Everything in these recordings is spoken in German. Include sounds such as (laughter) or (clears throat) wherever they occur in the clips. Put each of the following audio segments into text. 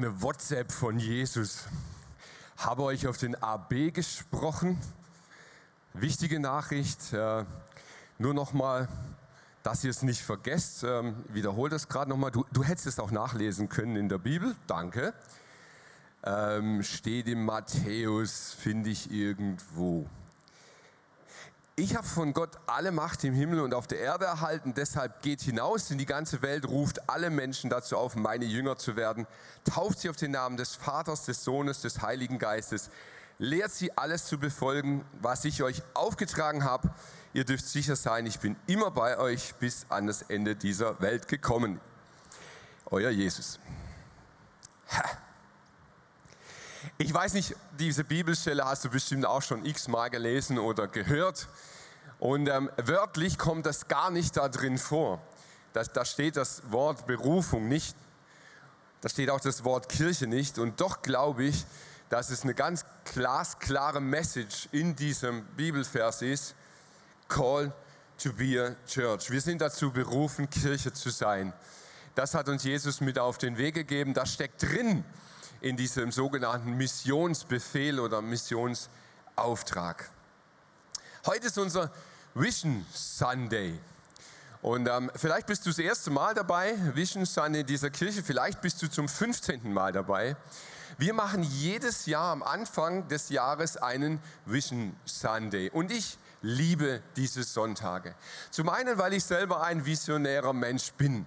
Eine WhatsApp von Jesus. Habe euch auf den AB gesprochen. Wichtige Nachricht. Äh, nur nochmal, dass ihr es nicht vergesst. Ähm, wiederhole das gerade nochmal. Du, du hättest es auch nachlesen können in der Bibel. Danke. Ähm, steht im Matthäus, finde ich irgendwo ich habe von Gott alle Macht im Himmel und auf der Erde erhalten, deshalb geht hinaus in die ganze Welt, ruft alle Menschen dazu auf, meine Jünger zu werden, tauft sie auf den Namen des Vaters, des Sohnes, des Heiligen Geistes, lehrt sie alles zu befolgen, was ich euch aufgetragen habe. Ihr dürft sicher sein, ich bin immer bei euch bis an das Ende dieser Welt gekommen. Euer Jesus. Ich weiß nicht, diese Bibelstelle hast du bestimmt auch schon x-mal gelesen oder gehört. Und ähm, wörtlich kommt das gar nicht da drin vor. Da, da steht das Wort Berufung nicht. Da steht auch das Wort Kirche nicht. Und doch glaube ich, dass es eine ganz glasklare Message in diesem Bibelvers ist. Call to be a church. Wir sind dazu berufen, Kirche zu sein. Das hat uns Jesus mit auf den Weg gegeben. Das steckt drin in diesem sogenannten Missionsbefehl oder Missionsauftrag. Heute ist unser Vision Sunday. Und ähm, vielleicht bist du das erste Mal dabei, Vision Sunday in dieser Kirche, vielleicht bist du zum 15. Mal dabei. Wir machen jedes Jahr am Anfang des Jahres einen Vision Sunday. Und ich liebe diese Sonntage. Zum einen, weil ich selber ein visionärer Mensch bin.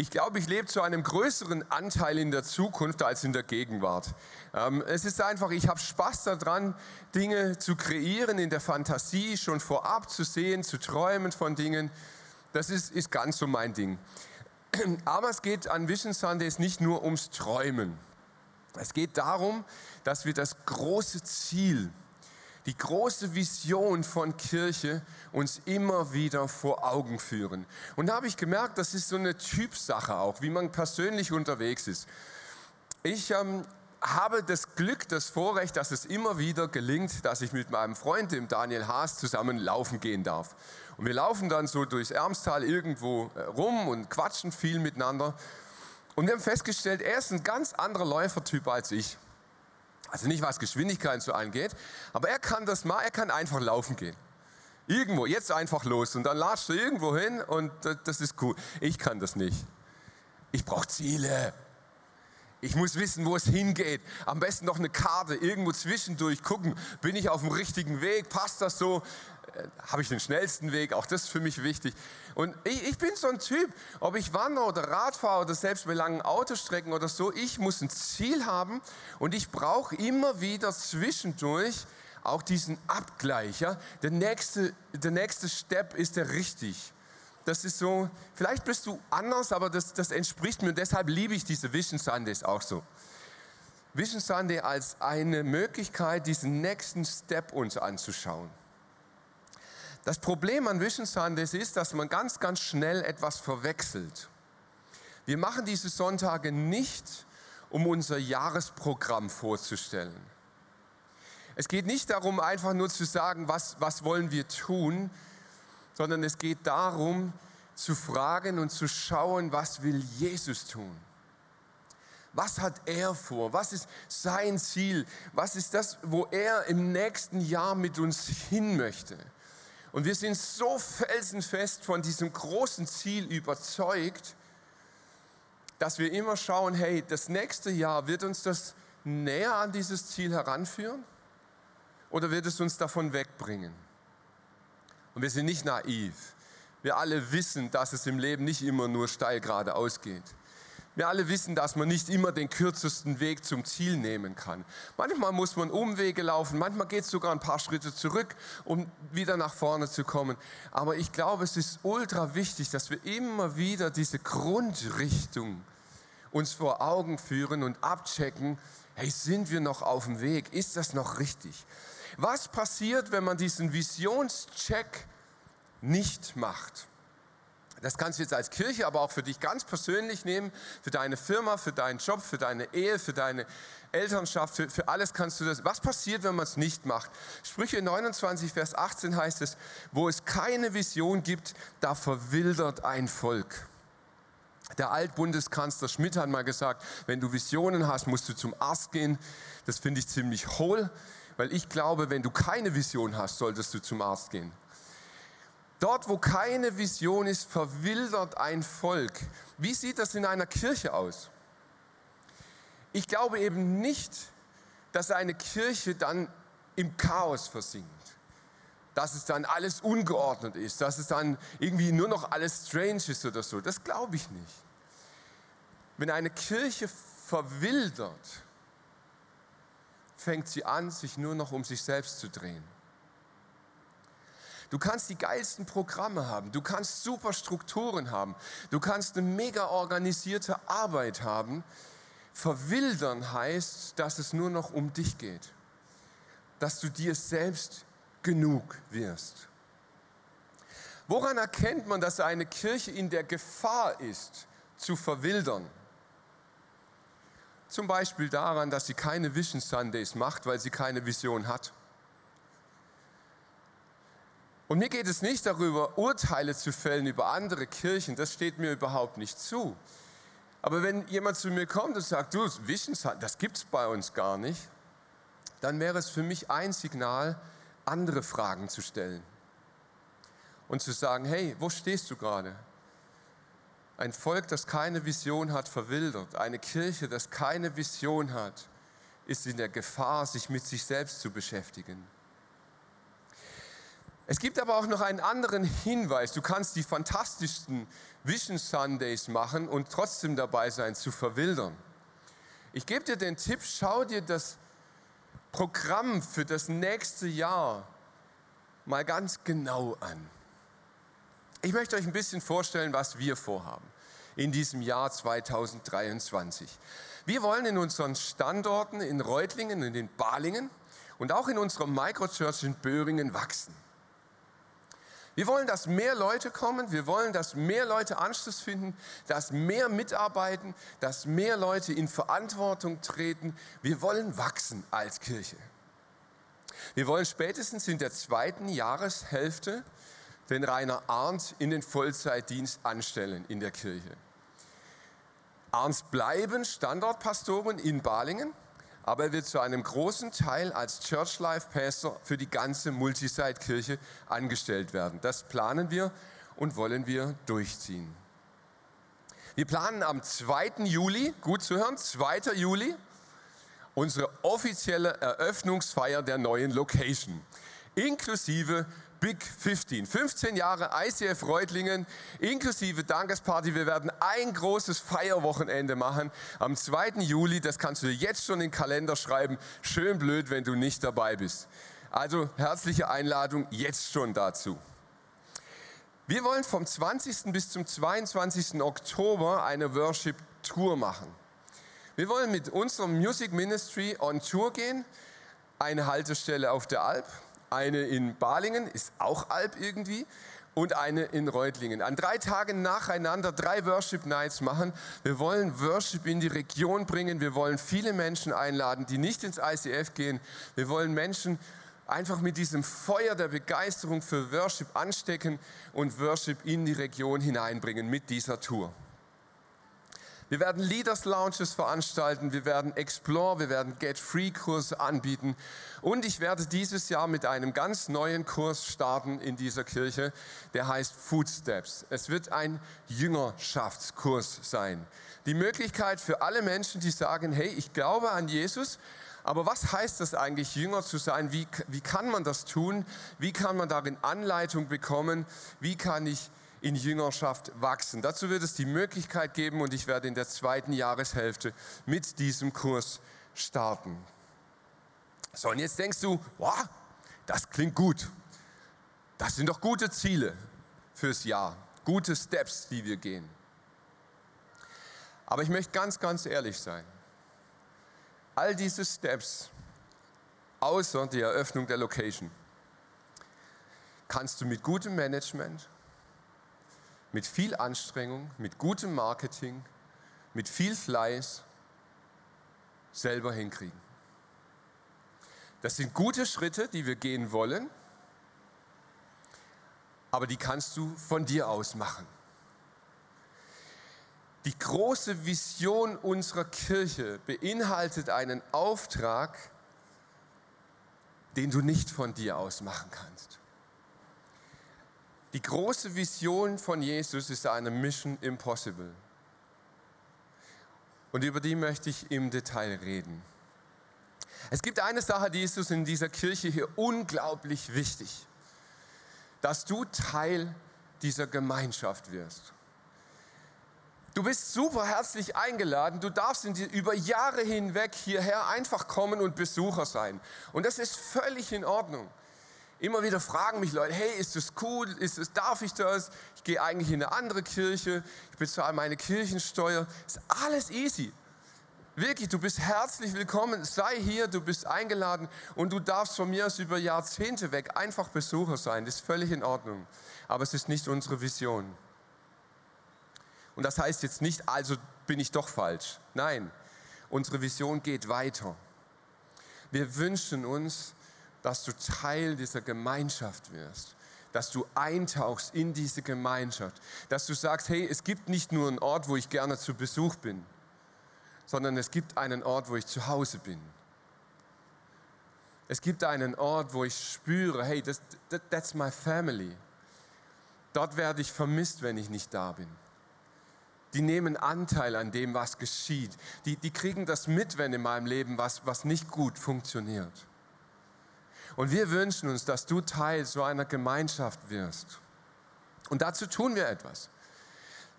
Ich glaube, ich lebe zu einem größeren Anteil in der Zukunft als in der Gegenwart. Ähm, es ist einfach, ich habe Spaß daran, Dinge zu kreieren in der Fantasie, schon vorab zu sehen, zu träumen von Dingen. Das ist, ist ganz so mein Ding. (clears throat) Aber es geht an Vision Sundays nicht nur ums Träumen. Es geht darum, dass wir das große Ziel, die große Vision von Kirche uns immer wieder vor Augen führen. Und da habe ich gemerkt, das ist so eine Typsache auch, wie man persönlich unterwegs ist. Ich ähm, habe das Glück, das Vorrecht, dass es immer wieder gelingt, dass ich mit meinem Freund, dem Daniel Haas, zusammen laufen gehen darf. Und wir laufen dann so durchs Ermstal irgendwo äh, rum und quatschen viel miteinander. Und wir haben festgestellt, er ist ein ganz anderer Läufertyp als ich. Also nicht was Geschwindigkeit so angeht, aber er kann das mal, er kann einfach laufen gehen. Irgendwo, jetzt einfach los und dann latscht er irgendwo hin und das ist cool. Ich kann das nicht. Ich brauche Ziele. Ich muss wissen, wo es hingeht. Am besten noch eine Karte, irgendwo zwischendurch gucken, bin ich auf dem richtigen Weg, passt das so? Äh, habe ich den schnellsten Weg? Auch das ist für mich wichtig. Und ich, ich bin so ein Typ, ob ich wandere oder Rad fahre oder selbst bei langen Autostrecken oder so, ich muss ein Ziel haben und ich brauche immer wieder zwischendurch auch diesen Abgleich. Ja? Der, nächste, der nächste Step ist der richtig. Das ist so, vielleicht bist du anders, aber das, das entspricht mir und deshalb liebe ich diese Vision Sundays auch so. Vision Sunday als eine Möglichkeit, diesen nächsten Step uns anzuschauen. Das Problem an Vision Sundays ist, dass man ganz, ganz schnell etwas verwechselt. Wir machen diese Sonntage nicht, um unser Jahresprogramm vorzustellen. Es geht nicht darum, einfach nur zu sagen, was, was wollen wir tun, sondern es geht darum zu fragen und zu schauen, was will Jesus tun? Was hat er vor? Was ist sein Ziel? Was ist das, wo er im nächsten Jahr mit uns hin möchte? Und wir sind so felsenfest von diesem großen Ziel überzeugt, dass wir immer schauen, hey, das nächste Jahr wird uns das näher an dieses Ziel heranführen oder wird es uns davon wegbringen? Und wir sind nicht naiv. Wir alle wissen, dass es im Leben nicht immer nur steil geradeaus geht. Wir alle wissen, dass man nicht immer den kürzesten Weg zum Ziel nehmen kann. Manchmal muss man Umwege laufen, manchmal geht es sogar ein paar Schritte zurück, um wieder nach vorne zu kommen. Aber ich glaube, es ist ultra wichtig, dass wir immer wieder diese Grundrichtung uns vor Augen führen und abchecken, hey, sind wir noch auf dem Weg? Ist das noch richtig? Was passiert, wenn man diesen Visionscheck nicht macht? Das kannst du jetzt als Kirche, aber auch für dich ganz persönlich nehmen, für deine Firma, für deinen Job, für deine Ehe, für deine Elternschaft, für, für alles kannst du das. Was passiert, wenn man es nicht macht? Sprüche 29, Vers 18 heißt es, wo es keine Vision gibt, da verwildert ein Volk. Der Altbundeskanzler Schmidt hat mal gesagt, wenn du Visionen hast, musst du zum Arzt gehen. Das finde ich ziemlich hohl, weil ich glaube, wenn du keine Vision hast, solltest du zum Arzt gehen. Dort, wo keine Vision ist, verwildert ein Volk. Wie sieht das in einer Kirche aus? Ich glaube eben nicht, dass eine Kirche dann im Chaos versinkt, dass es dann alles ungeordnet ist, dass es dann irgendwie nur noch alles strange ist oder so. Das glaube ich nicht. Wenn eine Kirche verwildert, fängt sie an, sich nur noch um sich selbst zu drehen. Du kannst die geilsten Programme haben, du kannst super Strukturen haben, du kannst eine mega organisierte Arbeit haben. Verwildern heißt, dass es nur noch um dich geht, dass du dir selbst genug wirst. Woran erkennt man, dass eine Kirche in der Gefahr ist, zu verwildern? Zum Beispiel daran, dass sie keine Vision Sundays macht, weil sie keine Vision hat. Und mir geht es nicht darüber, Urteile zu fällen über andere Kirchen, das steht mir überhaupt nicht zu. Aber wenn jemand zu mir kommt und sagt, du, Wissenschaft, das gibt es bei uns gar nicht, dann wäre es für mich ein Signal, andere Fragen zu stellen. Und zu sagen, hey, wo stehst du gerade? Ein Volk, das keine Vision hat, verwildert. Eine Kirche, das keine Vision hat, ist in der Gefahr, sich mit sich selbst zu beschäftigen. Es gibt aber auch noch einen anderen Hinweis. Du kannst die fantastischsten Vision Sundays machen und trotzdem dabei sein, zu verwildern. Ich gebe dir den Tipp, schau dir das Programm für das nächste Jahr mal ganz genau an. Ich möchte euch ein bisschen vorstellen, was wir vorhaben in diesem Jahr 2023. Wir wollen in unseren Standorten in Reutlingen und in Balingen und auch in unserer Microchurch in Böhringen wachsen. Wir wollen, dass mehr Leute kommen, wir wollen, dass mehr Leute Anschluss finden, dass mehr mitarbeiten, dass mehr Leute in Verantwortung treten. Wir wollen wachsen als Kirche. Wir wollen spätestens in der zweiten Jahreshälfte den Rainer Arndt in den Vollzeitdienst anstellen in der Kirche. Arndts bleiben Standortpastoren in Balingen aber er wird zu einem großen Teil als Church Life Pastor für die ganze Multisite-Kirche angestellt werden. Das planen wir und wollen wir durchziehen. Wir planen am 2. Juli, gut zu hören, 2. Juli, unsere offizielle Eröffnungsfeier der neuen Location, inklusive Big 15. 15 Jahre ICF Reutlingen inklusive Dankesparty. Wir werden ein großes Feierwochenende machen am 2. Juli. Das kannst du dir jetzt schon in den Kalender schreiben. Schön blöd, wenn du nicht dabei bist. Also herzliche Einladung jetzt schon dazu. Wir wollen vom 20. bis zum 22. Oktober eine Worship Tour machen. Wir wollen mit unserem Music Ministry on Tour gehen. Eine Haltestelle auf der Alp, eine in Balingen, ist auch Alp irgendwie, und eine in Reutlingen. An drei Tagen nacheinander drei Worship Nights machen. Wir wollen Worship in die Region bringen. Wir wollen viele Menschen einladen, die nicht ins ICF gehen. Wir wollen Menschen einfach mit diesem Feuer der Begeisterung für Worship anstecken und Worship in die Region hineinbringen mit dieser Tour. Wir werden Leaders Lounges veranstalten, wir werden Explore, wir werden Get Free Kurse anbieten und ich werde dieses Jahr mit einem ganz neuen Kurs starten in dieser Kirche, der heißt Footsteps. Es wird ein Jüngerschaftskurs sein. Die Möglichkeit für alle Menschen, die sagen, hey, ich glaube an Jesus, aber was heißt das eigentlich, Jünger zu sein? Wie, wie kann man das tun? Wie kann man darin Anleitung bekommen? Wie kann ich in Jüngerschaft wachsen. Dazu wird es die Möglichkeit geben und ich werde in der zweiten Jahreshälfte mit diesem Kurs starten. So, und jetzt denkst du, wow, das klingt gut. Das sind doch gute Ziele fürs Jahr, gute Steps, die wir gehen. Aber ich möchte ganz, ganz ehrlich sein. All diese Steps, außer die Eröffnung der Location, kannst du mit gutem Management, mit viel Anstrengung, mit gutem Marketing, mit viel Fleiß selber hinkriegen. Das sind gute Schritte, die wir gehen wollen, aber die kannst du von dir aus machen. Die große Vision unserer Kirche beinhaltet einen Auftrag, den du nicht von dir aus machen kannst. Die große Vision von Jesus ist eine Mission Impossible. Und über die möchte ich im Detail reden. Es gibt eine Sache, die ist uns in dieser Kirche hier unglaublich wichtig, dass du Teil dieser Gemeinschaft wirst. Du bist super herzlich eingeladen. Du darfst die, über Jahre hinweg hierher einfach kommen und Besucher sein. Und das ist völlig in Ordnung. Immer wieder fragen mich Leute, hey, ist das cool? Ist das, darf ich das? Ich gehe eigentlich in eine andere Kirche. Ich bezahle meine Kirchensteuer. Ist alles easy. Wirklich, du bist herzlich willkommen. Sei hier, du bist eingeladen und du darfst von mir aus über Jahrzehnte weg einfach Besucher sein. Das ist völlig in Ordnung. Aber es ist nicht unsere Vision. Und das heißt jetzt nicht, also bin ich doch falsch. Nein, unsere Vision geht weiter. Wir wünschen uns, dass du Teil dieser Gemeinschaft wirst, dass du eintauchst in diese Gemeinschaft, dass du sagst, hey, es gibt nicht nur einen Ort, wo ich gerne zu Besuch bin, sondern es gibt einen Ort, wo ich zu Hause bin. Es gibt einen Ort, wo ich spüre, hey, das, that, that's my family. Dort werde ich vermisst, wenn ich nicht da bin. Die nehmen Anteil an dem, was geschieht. Die, die kriegen das mit, wenn in meinem Leben was, was nicht gut funktioniert. Und wir wünschen uns, dass du Teil so einer Gemeinschaft wirst. Und dazu tun wir etwas.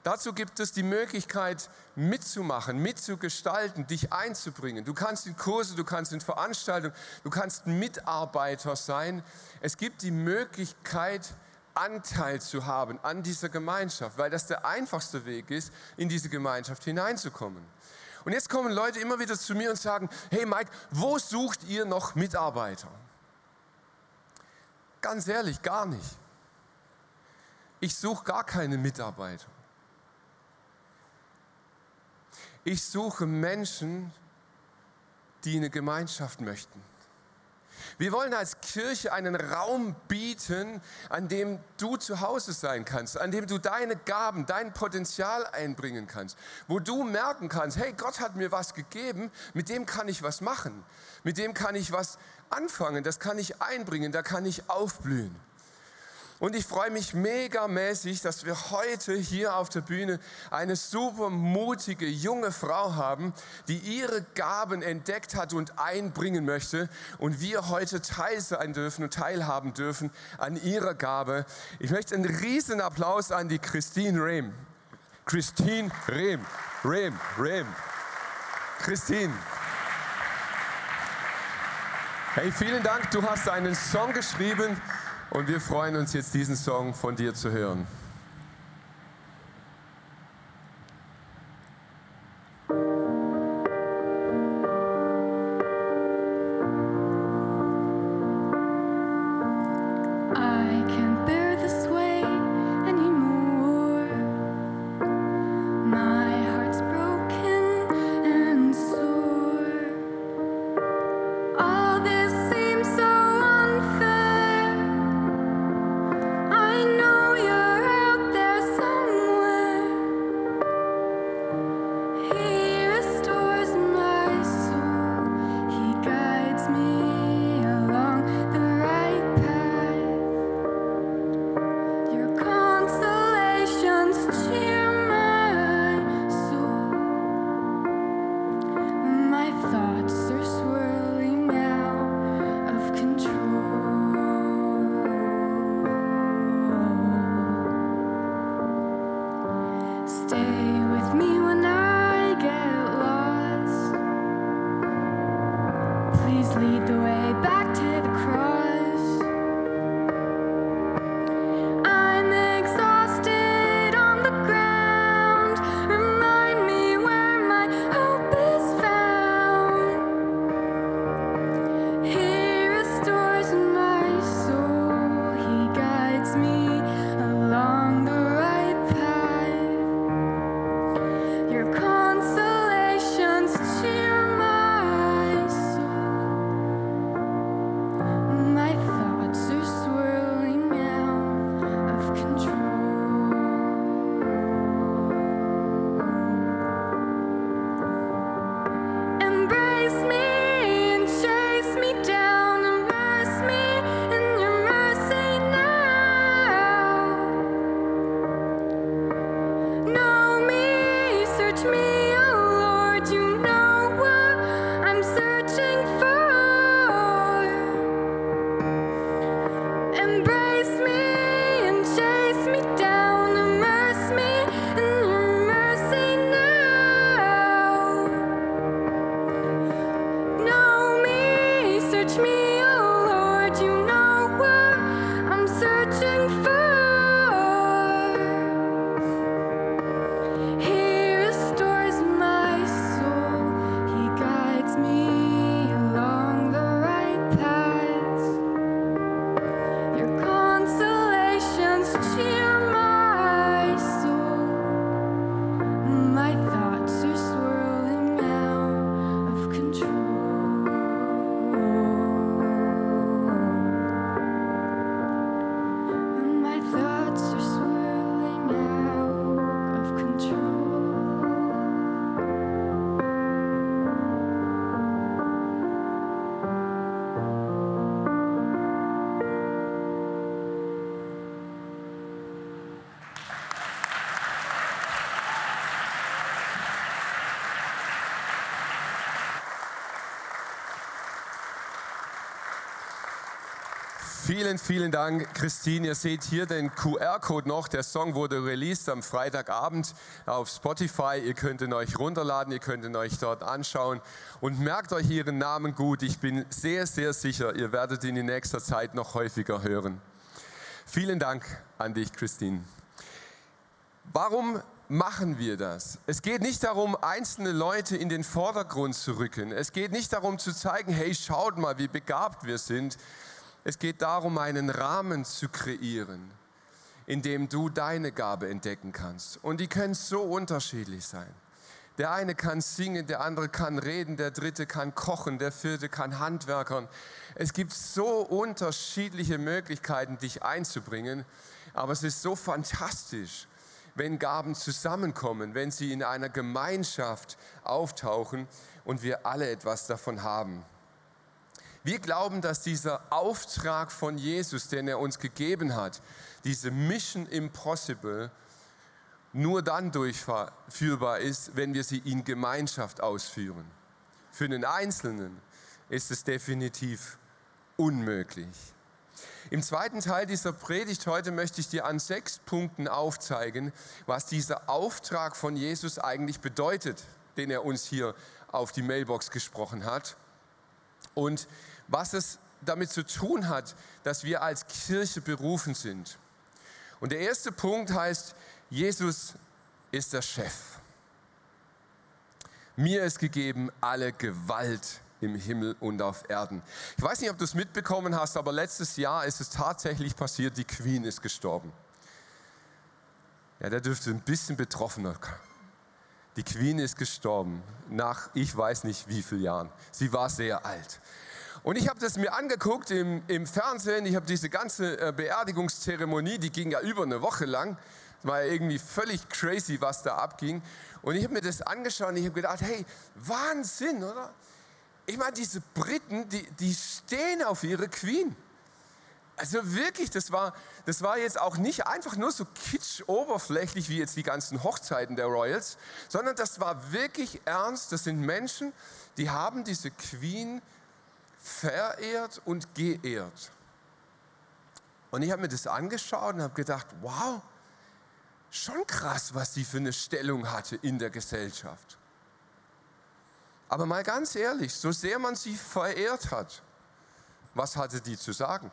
Dazu gibt es die Möglichkeit, mitzumachen, mitzugestalten, dich einzubringen. Du kannst in Kurse, du kannst in Veranstaltungen, du kannst Mitarbeiter sein. Es gibt die Möglichkeit, Anteil zu haben an dieser Gemeinschaft, weil das der einfachste Weg ist, in diese Gemeinschaft hineinzukommen. Und jetzt kommen Leute immer wieder zu mir und sagen, hey Mike, wo sucht ihr noch Mitarbeiter? Ganz ehrlich, gar nicht. Ich suche gar keine Mitarbeiter. Ich suche Menschen, die eine Gemeinschaft möchten. Wir wollen als Kirche einen Raum bieten, an dem du zu Hause sein kannst, an dem du deine Gaben, dein Potenzial einbringen kannst, wo du merken kannst, hey, Gott hat mir was gegeben, mit dem kann ich was machen, mit dem kann ich was anfangen, das kann ich einbringen, da kann ich aufblühen. Und ich freue mich megamäßig, dass wir heute hier auf der Bühne eine super mutige junge Frau haben, die ihre Gaben entdeckt hat und einbringen möchte. Und wir heute Teil sein dürfen und teilhaben dürfen an ihrer Gabe. Ich möchte einen riesen Applaus an die Christine Rehm. Christine Rehm. Rehm. Rehm. Christine. Hey, vielen Dank. Du hast einen Song geschrieben und wir freuen uns jetzt, diesen Song von dir zu hören. Vielen, vielen Dank, Christine. Ihr seht hier den QR-Code noch. Der Song wurde released am Freitagabend auf Spotify. Ihr könnt ihn euch runterladen, ihr könnt ihn euch dort anschauen. Und merkt euch ihren Namen gut. Ich bin sehr, sehr sicher, ihr werdet ihn in nächster Zeit noch häufiger hören. Vielen Dank an dich, Christine. Warum machen wir das? Es geht nicht darum, einzelne Leute in den Vordergrund zu rücken. Es geht nicht darum zu zeigen, hey, schaut mal, wie begabt wir sind. Es geht darum, einen Rahmen zu kreieren, in dem du deine Gabe entdecken kannst. Und die können so unterschiedlich sein. Der eine kann singen, der andere kann reden, der dritte kann kochen, der vierte kann Handwerkern. Es gibt so unterschiedliche Möglichkeiten, dich einzubringen, aber es ist so fantastisch, wenn Gaben zusammenkommen, wenn sie in einer Gemeinschaft auftauchen und wir alle etwas davon haben. Wir glauben, dass dieser Auftrag von Jesus, den er uns gegeben hat, diese Mission Impossible, nur dann durchführbar ist, wenn wir sie in Gemeinschaft ausführen. Für den Einzelnen ist es definitiv unmöglich. Im zweiten Teil dieser Predigt heute möchte ich dir an sechs Punkten aufzeigen, was dieser Auftrag von Jesus eigentlich bedeutet, den er uns hier auf die Mailbox gesprochen hat und was es damit zu tun hat, dass wir als Kirche berufen sind. Und der erste Punkt heißt, Jesus ist der Chef. Mir ist gegeben alle Gewalt im Himmel und auf Erden. Ich weiß nicht, ob du es mitbekommen hast, aber letztes Jahr ist es tatsächlich passiert, die Queen ist gestorben. Ja, der dürfte ein bisschen betroffener. Die Queen ist gestorben nach ich weiß nicht wie vielen Jahren. Sie war sehr alt. Und ich habe das mir angeguckt im, im Fernsehen. Ich habe diese ganze äh, Beerdigungszeremonie, die ging ja über eine Woche lang. Es war ja irgendwie völlig crazy, was da abging. Und ich habe mir das angeschaut und ich habe gedacht, hey, Wahnsinn, oder? Ich meine, diese Briten, die, die stehen auf ihre Queen. Also wirklich, das war, das war jetzt auch nicht einfach nur so kitsch oberflächlich wie jetzt die ganzen Hochzeiten der Royals, sondern das war wirklich ernst. Das sind Menschen, die haben diese Queen verehrt und geehrt. Und ich habe mir das angeschaut und habe gedacht, wow, schon krass, was sie für eine Stellung hatte in der Gesellschaft. Aber mal ganz ehrlich, so sehr man sie verehrt hat, was hatte die zu sagen?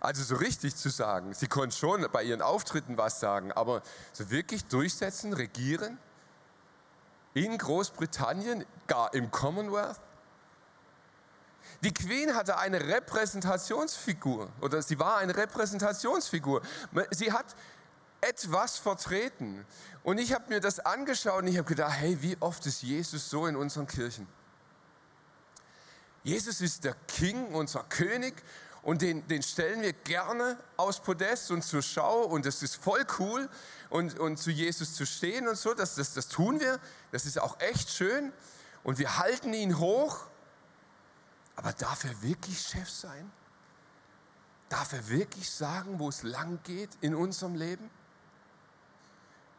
Also so richtig zu sagen, sie konnte schon bei ihren Auftritten was sagen, aber so wirklich durchsetzen, regieren in Großbritannien, gar im Commonwealth? Die Queen hatte eine Repräsentationsfigur oder sie war eine Repräsentationsfigur. Sie hat etwas vertreten. Und ich habe mir das angeschaut und ich habe gedacht, hey, wie oft ist Jesus so in unseren Kirchen? Jesus ist der King, unser König und den, den stellen wir gerne aus Podest und zur Schau und das ist voll cool und, und zu Jesus zu stehen und so, das, das, das tun wir, das ist auch echt schön und wir halten ihn hoch, aber darf er wirklich Chef sein? Darf er wirklich sagen, wo es lang geht in unserem Leben?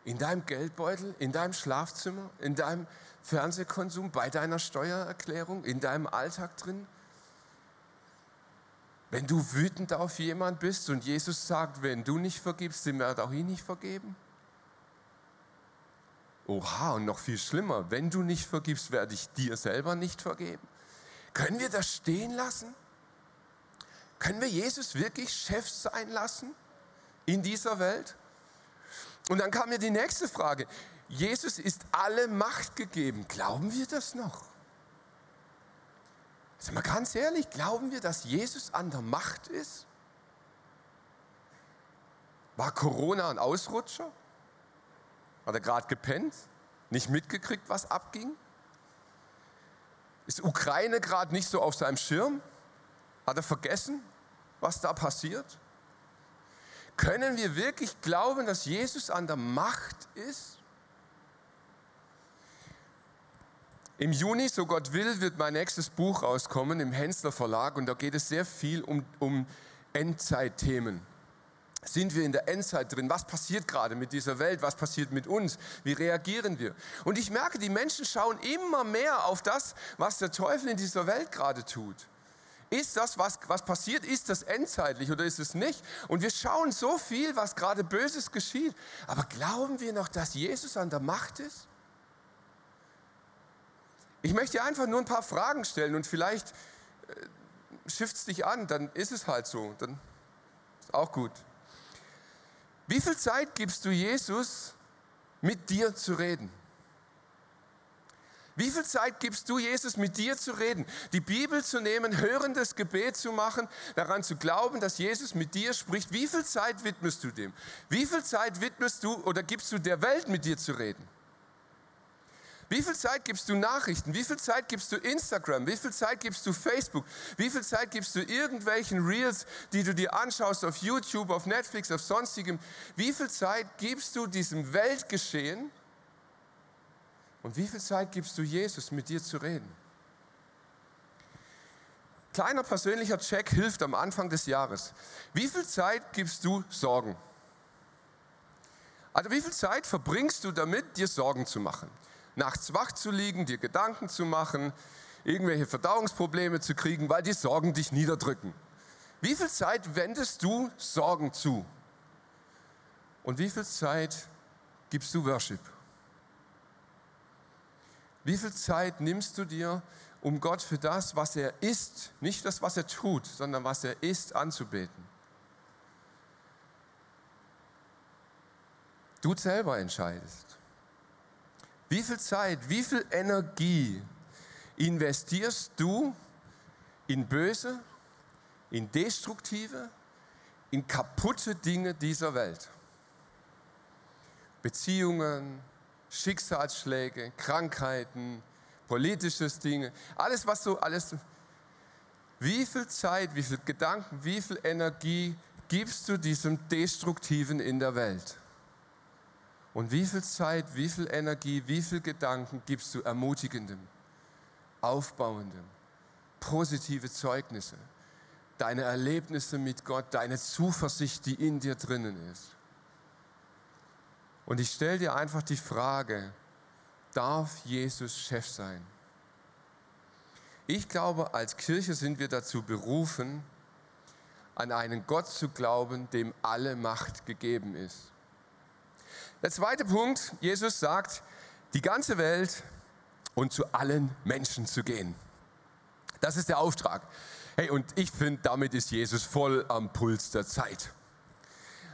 In deinem Geldbeutel, in deinem Schlafzimmer, in deinem Fernsehkonsum, bei deiner Steuererklärung, in deinem Alltag drin? Wenn du wütend auf jemand bist und Jesus sagt, wenn du nicht vergibst, dem wird auch ihn nicht vergeben? Oha, und noch viel schlimmer, wenn du nicht vergibst, werde ich dir selber nicht vergeben. Können wir das stehen lassen? Können wir Jesus wirklich Chef sein lassen in dieser Welt? Und dann kam mir die nächste Frage. Jesus ist alle Macht gegeben. Glauben wir das noch? Sind wir ganz ehrlich, glauben wir, dass Jesus an der Macht ist? War Corona ein Ausrutscher? Hat er gerade gepennt? Nicht mitgekriegt, was abging? Ist Ukraine gerade nicht so auf seinem Schirm? Hat er vergessen, was da passiert? Können wir wirklich glauben, dass Jesus an der Macht ist? Im Juni, so Gott will, wird mein nächstes Buch rauskommen im Hensler Verlag und da geht es sehr viel um, um Endzeitthemen. Sind wir in der Endzeit drin? Was passiert gerade mit dieser Welt? Was passiert mit uns? Wie reagieren wir? Und ich merke, die Menschen schauen immer mehr auf das, was der Teufel in dieser Welt gerade tut. Ist das, was, was passiert, ist das endzeitlich oder ist es nicht? Und wir schauen so viel, was gerade Böses geschieht. Aber glauben wir noch, dass Jesus an der Macht ist? Ich möchte dir einfach nur ein paar Fragen stellen und vielleicht äh, dich an, dann ist es halt so. Dann ist auch gut. Wie viel Zeit gibst du Jesus, mit dir zu reden? Wie viel Zeit gibst du Jesus, mit dir zu reden, die Bibel zu nehmen, hörendes Gebet zu machen, daran zu glauben, dass Jesus mit dir spricht? Wie viel Zeit widmest du dem? Wie viel Zeit widmest du oder gibst du der Welt, mit dir zu reden? Wie viel Zeit gibst du Nachrichten? Wie viel Zeit gibst du Instagram? Wie viel Zeit gibst du Facebook? Wie viel Zeit gibst du irgendwelchen Reels, die du dir anschaust auf YouTube, auf Netflix, auf sonstigem? Wie viel Zeit gibst du diesem Weltgeschehen? Und wie viel Zeit gibst du Jesus, mit dir zu reden? Kleiner persönlicher Check hilft am Anfang des Jahres. Wie viel Zeit gibst du Sorgen? Also wie viel Zeit verbringst du damit, dir Sorgen zu machen? Nachts wach zu liegen, dir Gedanken zu machen, irgendwelche Verdauungsprobleme zu kriegen, weil die Sorgen dich niederdrücken. Wie viel Zeit wendest du Sorgen zu? Und wie viel Zeit gibst du Worship? Wie viel Zeit nimmst du dir, um Gott für das, was er ist, nicht das, was er tut, sondern was er ist, anzubeten? Du selber entscheidest. Wie viel Zeit, wie viel Energie investierst du in böse, in destruktive, in kaputte Dinge dieser Welt? Beziehungen, Schicksalsschläge, Krankheiten, politisches Dinge, alles was so alles. Wie viel Zeit, wie viel Gedanken, wie viel Energie gibst du diesem Destruktiven in der Welt? Und wie viel Zeit, wie viel Energie, wie viel Gedanken gibst du ermutigendem, aufbauendem, positive Zeugnisse, deine Erlebnisse mit Gott, deine Zuversicht, die in dir drinnen ist? Und ich stelle dir einfach die Frage, darf Jesus Chef sein? Ich glaube, als Kirche sind wir dazu berufen, an einen Gott zu glauben, dem alle Macht gegeben ist. Der zweite Punkt, Jesus sagt, die ganze Welt und zu allen Menschen zu gehen. Das ist der Auftrag. Hey, und ich finde, damit ist Jesus voll am Puls der Zeit.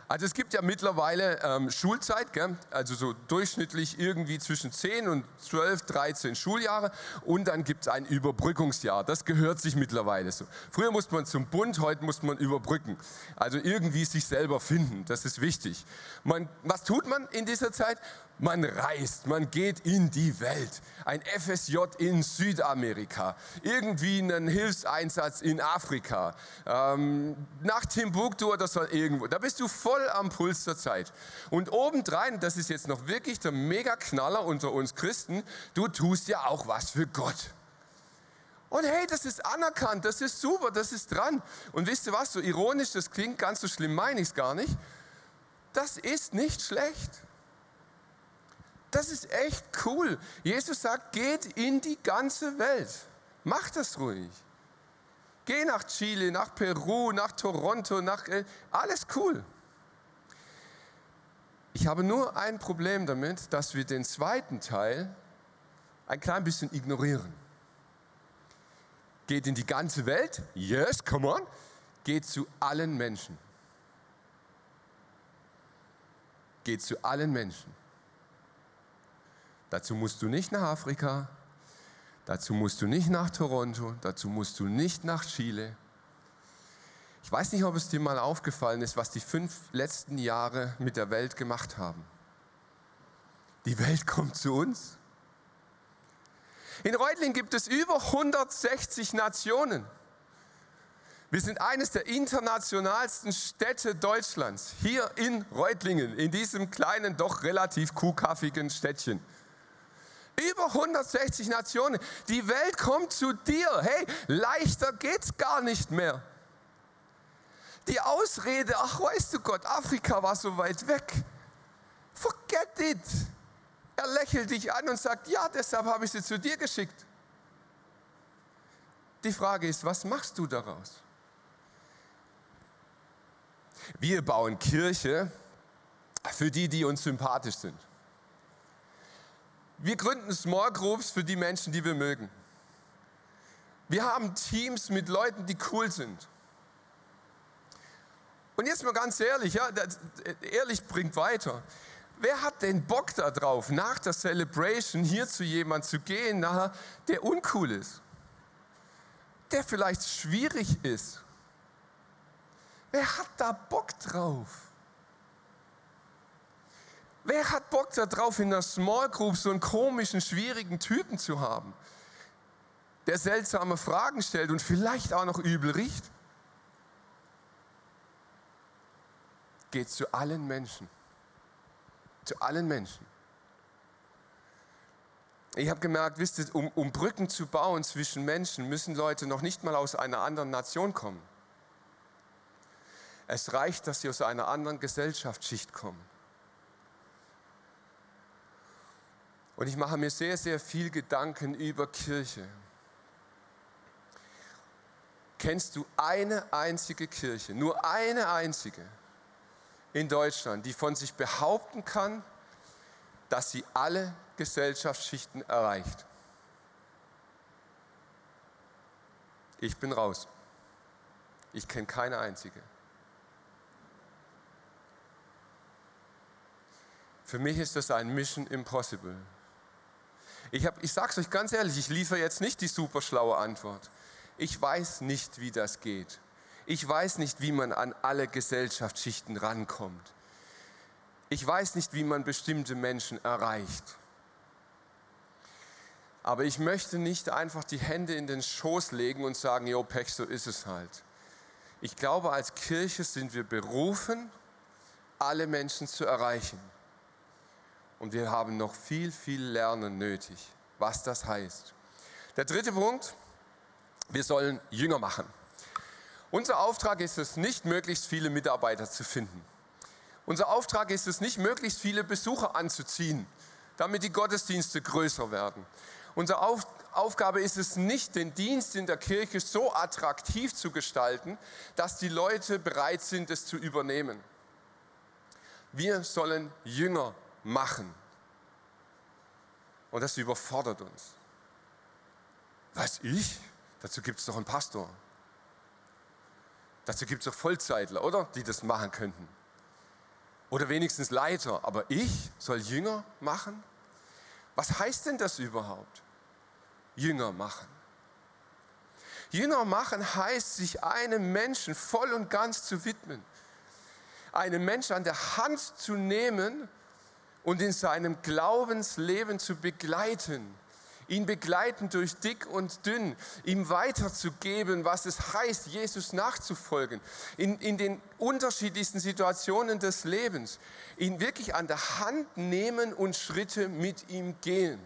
Also es gibt ja mittlerweile ähm, Schulzeit, gell? also so durchschnittlich irgendwie zwischen 10 und 12, 13 Schuljahre und dann gibt es ein Überbrückungsjahr. Das gehört sich mittlerweile so. Früher musste man zum Bund, heute muss man überbrücken. Also irgendwie sich selber finden, das ist wichtig. Man, was tut man in dieser Zeit? Man reist, man geht in die Welt. Ein FSJ in Südamerika, irgendwie einen Hilfseinsatz in Afrika, ähm, nach Timbuktu oder so irgendwo. Da bist du voll am Puls der Zeit. Und obendrein, das ist jetzt noch wirklich der Mega-Knaller unter uns Christen, du tust ja auch was für Gott. Und hey, das ist anerkannt, das ist super, das ist dran. Und wisst ihr was, so ironisch das klingt, ganz so schlimm meine ich es gar nicht. Das ist nicht schlecht. Das ist echt cool. Jesus sagt, geht in die ganze Welt. Macht das ruhig. Geh nach Chile, nach Peru, nach Toronto, nach... Alles cool. Ich habe nur ein Problem damit, dass wir den zweiten Teil ein klein bisschen ignorieren. Geht in die ganze Welt? Yes, come on. Geht zu allen Menschen. Geht zu allen Menschen. Dazu musst du nicht nach Afrika, dazu musst du nicht nach Toronto, dazu musst du nicht nach Chile. Ich weiß nicht, ob es dir mal aufgefallen ist, was die fünf letzten Jahre mit der Welt gemacht haben. Die Welt kommt zu uns. In Reutling gibt es über 160 Nationen. Wir sind eines der internationalsten Städte Deutschlands, hier in Reutlingen, in diesem kleinen, doch relativ kuhkaffigen Städtchen. Über 160 Nationen. Die Welt kommt zu dir. Hey, leichter geht's gar nicht mehr. Die Ausrede, ach weißt du Gott, Afrika war so weit weg. Forget it. Er lächelt dich an und sagt, ja, deshalb habe ich sie zu dir geschickt. Die Frage ist, was machst du daraus? Wir bauen Kirche für die, die uns sympathisch sind. Wir gründen Small Groups für die Menschen, die wir mögen. Wir haben Teams mit Leuten, die cool sind. Und jetzt mal ganz ehrlich, ja, ehrlich bringt weiter. Wer hat denn Bock darauf, nach der Celebration hier zu jemand zu gehen, der uncool ist? Der vielleicht schwierig ist? Wer hat da Bock drauf? Wer hat Bock darauf, in einer Small Group so einen komischen, schwierigen Typen zu haben, der seltsame Fragen stellt und vielleicht auch noch übel riecht? Geht zu allen Menschen. Zu allen Menschen. Ich habe gemerkt, wisst ihr, um, um Brücken zu bauen zwischen Menschen, müssen Leute noch nicht mal aus einer anderen Nation kommen. Es reicht, dass sie aus einer anderen Gesellschaftsschicht kommen. Und ich mache mir sehr, sehr viel Gedanken über Kirche. Kennst du eine einzige Kirche, nur eine einzige in Deutschland, die von sich behaupten kann, dass sie alle Gesellschaftsschichten erreicht? Ich bin raus. Ich kenne keine einzige. Für mich ist das ein Mission Impossible. Ich, ich sage es euch ganz ehrlich, ich liefere jetzt nicht die super schlaue Antwort. Ich weiß nicht, wie das geht. Ich weiß nicht, wie man an alle Gesellschaftsschichten rankommt. Ich weiß nicht, wie man bestimmte Menschen erreicht. Aber ich möchte nicht einfach die Hände in den Schoß legen und sagen, jo, Pech, so ist es halt. Ich glaube, als Kirche sind wir berufen, alle Menschen zu erreichen. Und wir haben noch viel, viel Lernen nötig, was das heißt. Der dritte Punkt, wir sollen Jünger machen. Unser Auftrag ist es nicht, möglichst viele Mitarbeiter zu finden. Unser Auftrag ist es nicht, möglichst viele Besucher anzuziehen, damit die Gottesdienste größer werden. Unsere Auf Aufgabe ist es nicht, den Dienst in der Kirche so attraktiv zu gestalten, dass die Leute bereit sind, es zu übernehmen. Wir sollen Jünger machen. Und das überfordert uns. Was ich? Dazu gibt es doch einen Pastor. Dazu gibt es doch Vollzeitler, oder? Die das machen könnten. Oder wenigstens Leiter. Aber ich soll Jünger machen? Was heißt denn das überhaupt? Jünger machen. Jünger machen heißt, sich einem Menschen voll und ganz zu widmen. Einen Menschen an der Hand zu nehmen und in seinem Glaubensleben zu begleiten. Ihn begleiten durch dick und dünn, ihm weiterzugeben, was es heißt, Jesus nachzufolgen, in, in den unterschiedlichsten Situationen des Lebens, ihn wirklich an der Hand nehmen und Schritte mit ihm gehen.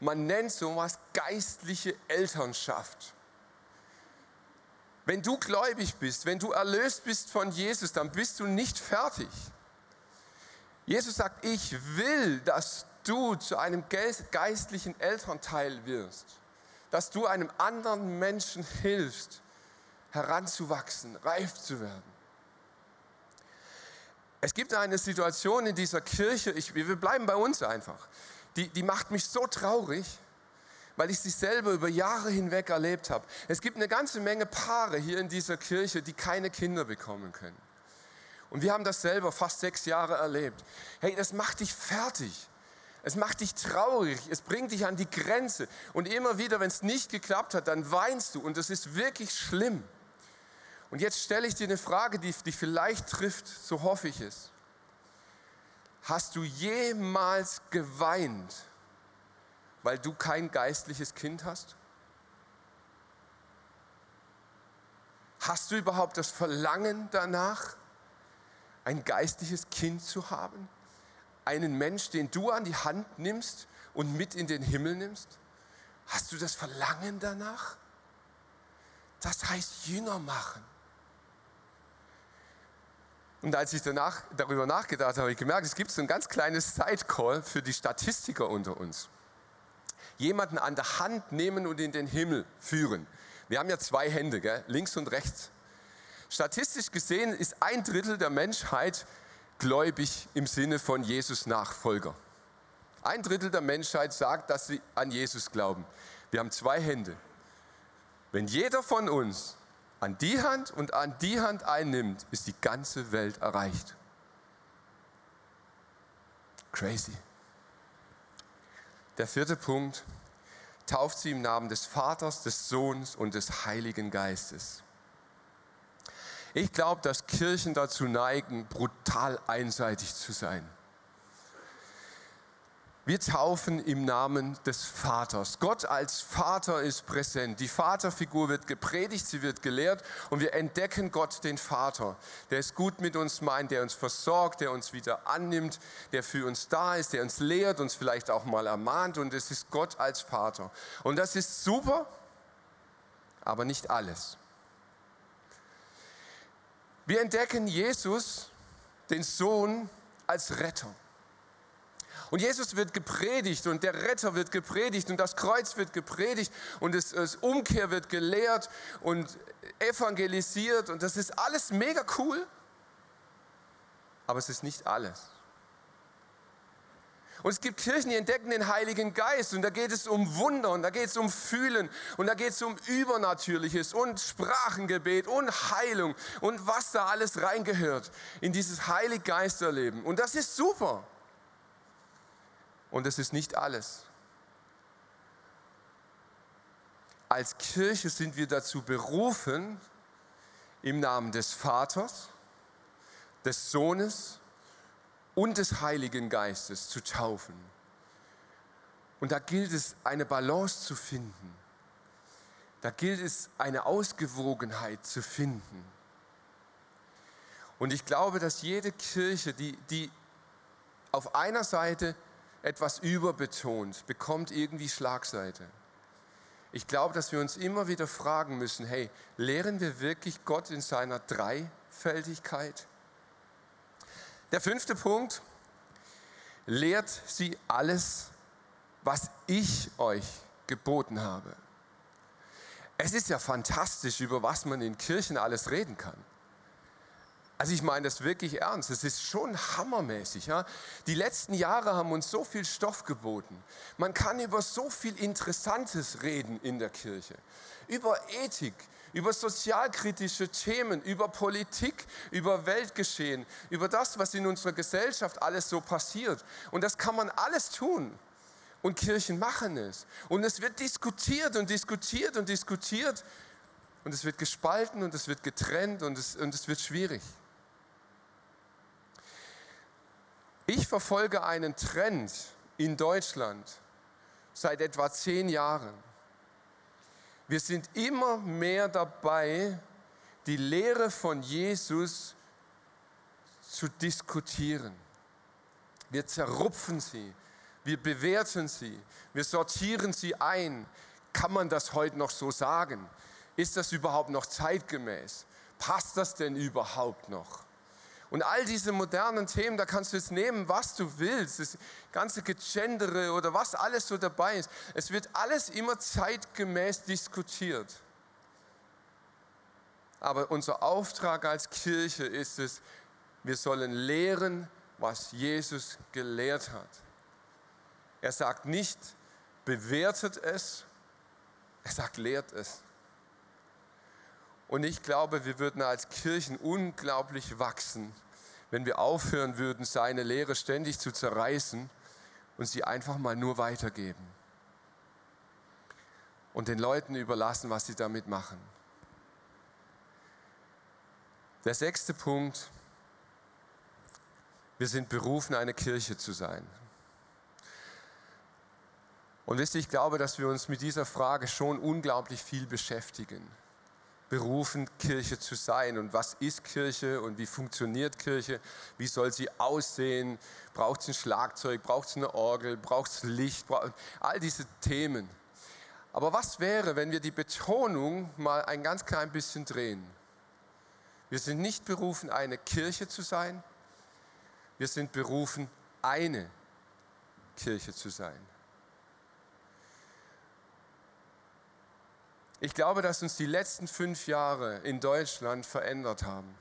Man nennt sowas geistliche Elternschaft. Wenn du gläubig bist, wenn du erlöst bist von Jesus, dann bist du nicht fertig. Jesus sagt, ich will, dass du zu einem geistlichen Elternteil wirst, dass du einem anderen Menschen hilfst, heranzuwachsen, reif zu werden. Es gibt eine Situation in dieser Kirche, ich, wir bleiben bei uns einfach, die, die macht mich so traurig, weil ich sie selber über Jahre hinweg erlebt habe. Es gibt eine ganze Menge Paare hier in dieser Kirche, die keine Kinder bekommen können. Und wir haben das selber fast sechs Jahre erlebt. Hey, das macht dich fertig. Es macht dich traurig, es bringt dich an die Grenze. Und immer wieder, wenn es nicht geklappt hat, dann weinst du und das ist wirklich schlimm. Und jetzt stelle ich dir eine Frage, die dich vielleicht trifft, so hoffe ich es. Hast du jemals geweint, weil du kein geistliches Kind hast? Hast du überhaupt das Verlangen danach? Ein geistliches Kind zu haben? Einen Mensch, den du an die Hand nimmst und mit in den Himmel nimmst? Hast du das Verlangen danach? Das heißt Jünger machen. Und als ich danach, darüber nachgedacht habe, habe ich gemerkt, es gibt so ein ganz kleines Sidecall für die Statistiker unter uns. jemanden an der Hand nehmen und in den Himmel führen. Wir haben ja zwei Hände, gell? links und rechts. Statistisch gesehen ist ein Drittel der Menschheit gläubig im Sinne von Jesus Nachfolger. Ein Drittel der Menschheit sagt, dass sie an Jesus glauben. Wir haben zwei Hände. Wenn jeder von uns an die Hand und an die Hand einnimmt, ist die ganze Welt erreicht. Crazy. Der vierte Punkt, tauft sie im Namen des Vaters, des Sohnes und des Heiligen Geistes. Ich glaube, dass Kirchen dazu neigen, brutal einseitig zu sein. Wir taufen im Namen des Vaters. Gott als Vater ist präsent. Die Vaterfigur wird gepredigt, sie wird gelehrt und wir entdecken Gott den Vater, der es gut mit uns meint, der uns versorgt, der uns wieder annimmt, der für uns da ist, der uns lehrt, uns vielleicht auch mal ermahnt und es ist Gott als Vater. Und das ist super, aber nicht alles. Wir entdecken Jesus, den Sohn, als Retter. Und Jesus wird gepredigt und der Retter wird gepredigt und das Kreuz wird gepredigt und das, das Umkehr wird gelehrt und evangelisiert und das ist alles mega cool, aber es ist nicht alles. Und es gibt Kirchen, die entdecken den Heiligen Geist und da geht es um Wunder und da geht es um Fühlen und da geht es um Übernatürliches und Sprachengebet und Heilung und was da alles reingehört in dieses Heilige Geisterleben. Und das ist super. Und es ist nicht alles. Als Kirche sind wir dazu berufen, im Namen des Vaters, des Sohnes und des Heiligen Geistes zu taufen. Und da gilt es, eine Balance zu finden. Da gilt es, eine Ausgewogenheit zu finden. Und ich glaube, dass jede Kirche, die, die auf einer Seite etwas überbetont, bekommt irgendwie Schlagseite. Ich glaube, dass wir uns immer wieder fragen müssen, hey, lehren wir wirklich Gott in seiner Dreifältigkeit? Der fünfte Punkt, lehrt sie alles, was ich euch geboten habe. Es ist ja fantastisch, über was man in Kirchen alles reden kann. Also ich meine das wirklich ernst. Es ist schon hammermäßig. Ja? Die letzten Jahre haben uns so viel Stoff geboten. Man kann über so viel Interessantes reden in der Kirche. Über Ethik, über sozialkritische Themen, über Politik, über Weltgeschehen, über das, was in unserer Gesellschaft alles so passiert. Und das kann man alles tun. Und Kirchen machen es. Und es wird diskutiert und diskutiert und diskutiert. Und es wird gespalten und es wird getrennt und es, und es wird schwierig. Ich verfolge einen Trend in Deutschland seit etwa zehn Jahren. Wir sind immer mehr dabei, die Lehre von Jesus zu diskutieren. Wir zerrupfen sie, wir bewerten sie, wir sortieren sie ein. Kann man das heute noch so sagen? Ist das überhaupt noch zeitgemäß? Passt das denn überhaupt noch? Und all diese modernen Themen, da kannst du jetzt nehmen, was du willst, das ganze Gegendere oder was alles so dabei ist. Es wird alles immer zeitgemäß diskutiert. Aber unser Auftrag als Kirche ist es, wir sollen lehren, was Jesus gelehrt hat. Er sagt nicht, bewertet es, er sagt, lehrt es. Und ich glaube, wir würden als Kirchen unglaublich wachsen, wenn wir aufhören würden, seine Lehre ständig zu zerreißen und sie einfach mal nur weitergeben. Und den Leuten überlassen, was sie damit machen. Der sechste Punkt, wir sind berufen, eine Kirche zu sein. Und wisst ihr, ich glaube, dass wir uns mit dieser Frage schon unglaublich viel beschäftigen berufen, Kirche zu sein. Und was ist Kirche und wie funktioniert Kirche? Wie soll sie aussehen? Braucht es ein Schlagzeug? Braucht es eine Orgel? Braucht es Licht? All diese Themen. Aber was wäre, wenn wir die Betonung mal ein ganz klein bisschen drehen? Wir sind nicht berufen, eine Kirche zu sein. Wir sind berufen, eine Kirche zu sein. Ich glaube, dass uns die letzten fünf Jahre in Deutschland verändert haben.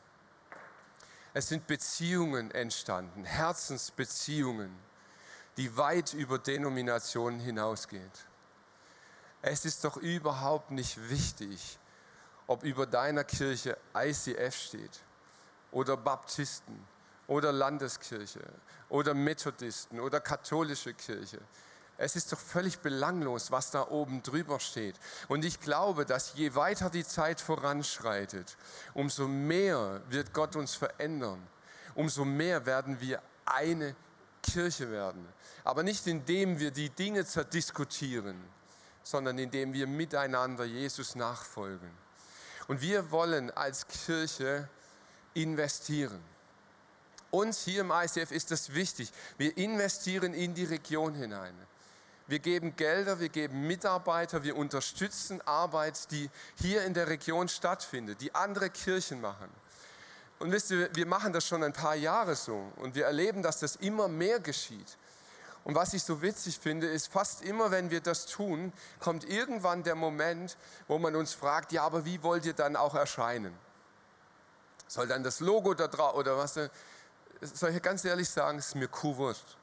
Es sind Beziehungen entstanden, Herzensbeziehungen, die weit über Denominationen hinausgehen. Es ist doch überhaupt nicht wichtig, ob über deiner Kirche ICF steht oder Baptisten oder Landeskirche oder Methodisten oder katholische Kirche. Es ist doch völlig belanglos, was da oben drüber steht. Und ich glaube, dass je weiter die Zeit voranschreitet, umso mehr wird Gott uns verändern. Umso mehr werden wir eine Kirche werden. Aber nicht indem wir die Dinge zerdiskutieren, sondern indem wir miteinander Jesus nachfolgen. Und wir wollen als Kirche investieren. Uns hier im ICF ist das wichtig. Wir investieren in die Region hinein. Wir geben Gelder, wir geben Mitarbeiter, wir unterstützen Arbeit, die hier in der Region stattfindet, die andere Kirchen machen. Und wisst ihr, wir machen das schon ein paar Jahre so und wir erleben, dass das immer mehr geschieht. Und was ich so witzig finde, ist, fast immer, wenn wir das tun, kommt irgendwann der Moment, wo man uns fragt, ja, aber wie wollt ihr dann auch erscheinen? Soll dann das Logo da drauf oder was? Soll ich ganz ehrlich sagen, ist mir kuhwurst.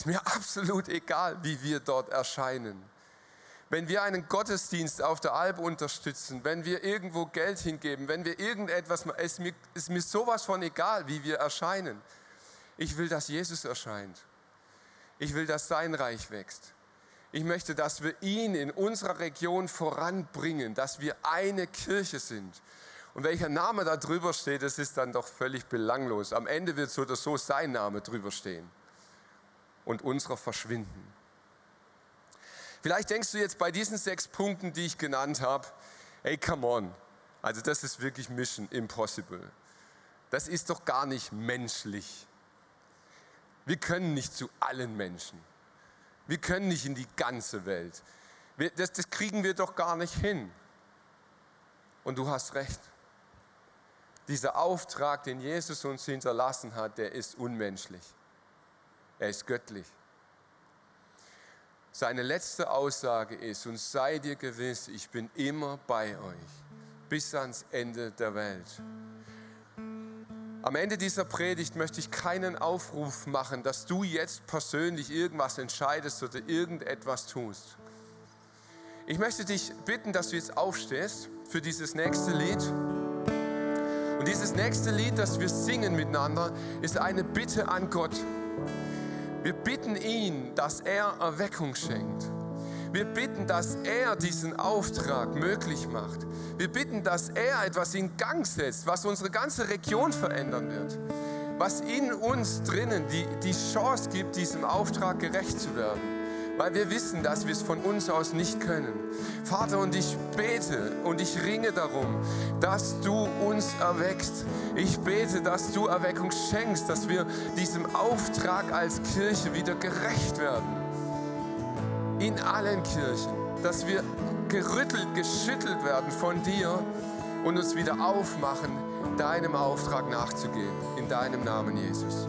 Ist mir (laughs) absolut egal, wie wir dort erscheinen. Wenn wir einen Gottesdienst auf der Alp unterstützen, wenn wir irgendwo Geld hingeben, wenn wir irgendetwas ist mir, ist mir sowas von egal, wie wir erscheinen. Ich will, dass Jesus erscheint. Ich will, dass sein Reich wächst. Ich möchte, dass wir ihn in unserer Region voranbringen, dass wir eine Kirche sind. Und welcher Name da drüber steht, das ist dann doch völlig belanglos. Am Ende wird so oder so sein Name drüber stehen und unserer verschwinden. Vielleicht denkst du jetzt bei diesen sechs Punkten, die ich genannt habe, hey, come on, also das ist wirklich Mission Impossible. Das ist doch gar nicht menschlich. Wir können nicht zu allen Menschen. Wir können nicht in die ganze Welt. Wir, das, das kriegen wir doch gar nicht hin. Und du hast recht. Dieser Auftrag, den Jesus uns hinterlassen hat, der ist unmenschlich. Er ist göttlich. Seine letzte Aussage ist, und sei dir gewiss, ich bin immer bei euch bis ans Ende der Welt. Am Ende dieser Predigt möchte ich keinen Aufruf machen, dass du jetzt persönlich irgendwas entscheidest oder irgendetwas tust. Ich möchte dich bitten, dass du jetzt aufstehst für dieses nächste Lied. Und dieses nächste Lied, das wir singen miteinander, ist eine Bitte an Gott. Wir bitten ihn, dass er Erweckung schenkt. Wir bitten, dass er diesen Auftrag möglich macht. Wir bitten, dass er etwas in Gang setzt, was unsere ganze Region verändern wird. Was in uns drinnen die, die Chance gibt, diesem Auftrag gerecht zu werden weil wir wissen, dass wir es von uns aus nicht können. Vater, und ich bete und ich ringe darum, dass du uns erweckst. Ich bete, dass du Erweckung schenkst, dass wir diesem Auftrag als Kirche wieder gerecht werden. In allen Kirchen, dass wir gerüttelt, geschüttelt werden von dir und uns wieder aufmachen, deinem Auftrag nachzugehen. In deinem Namen, Jesus.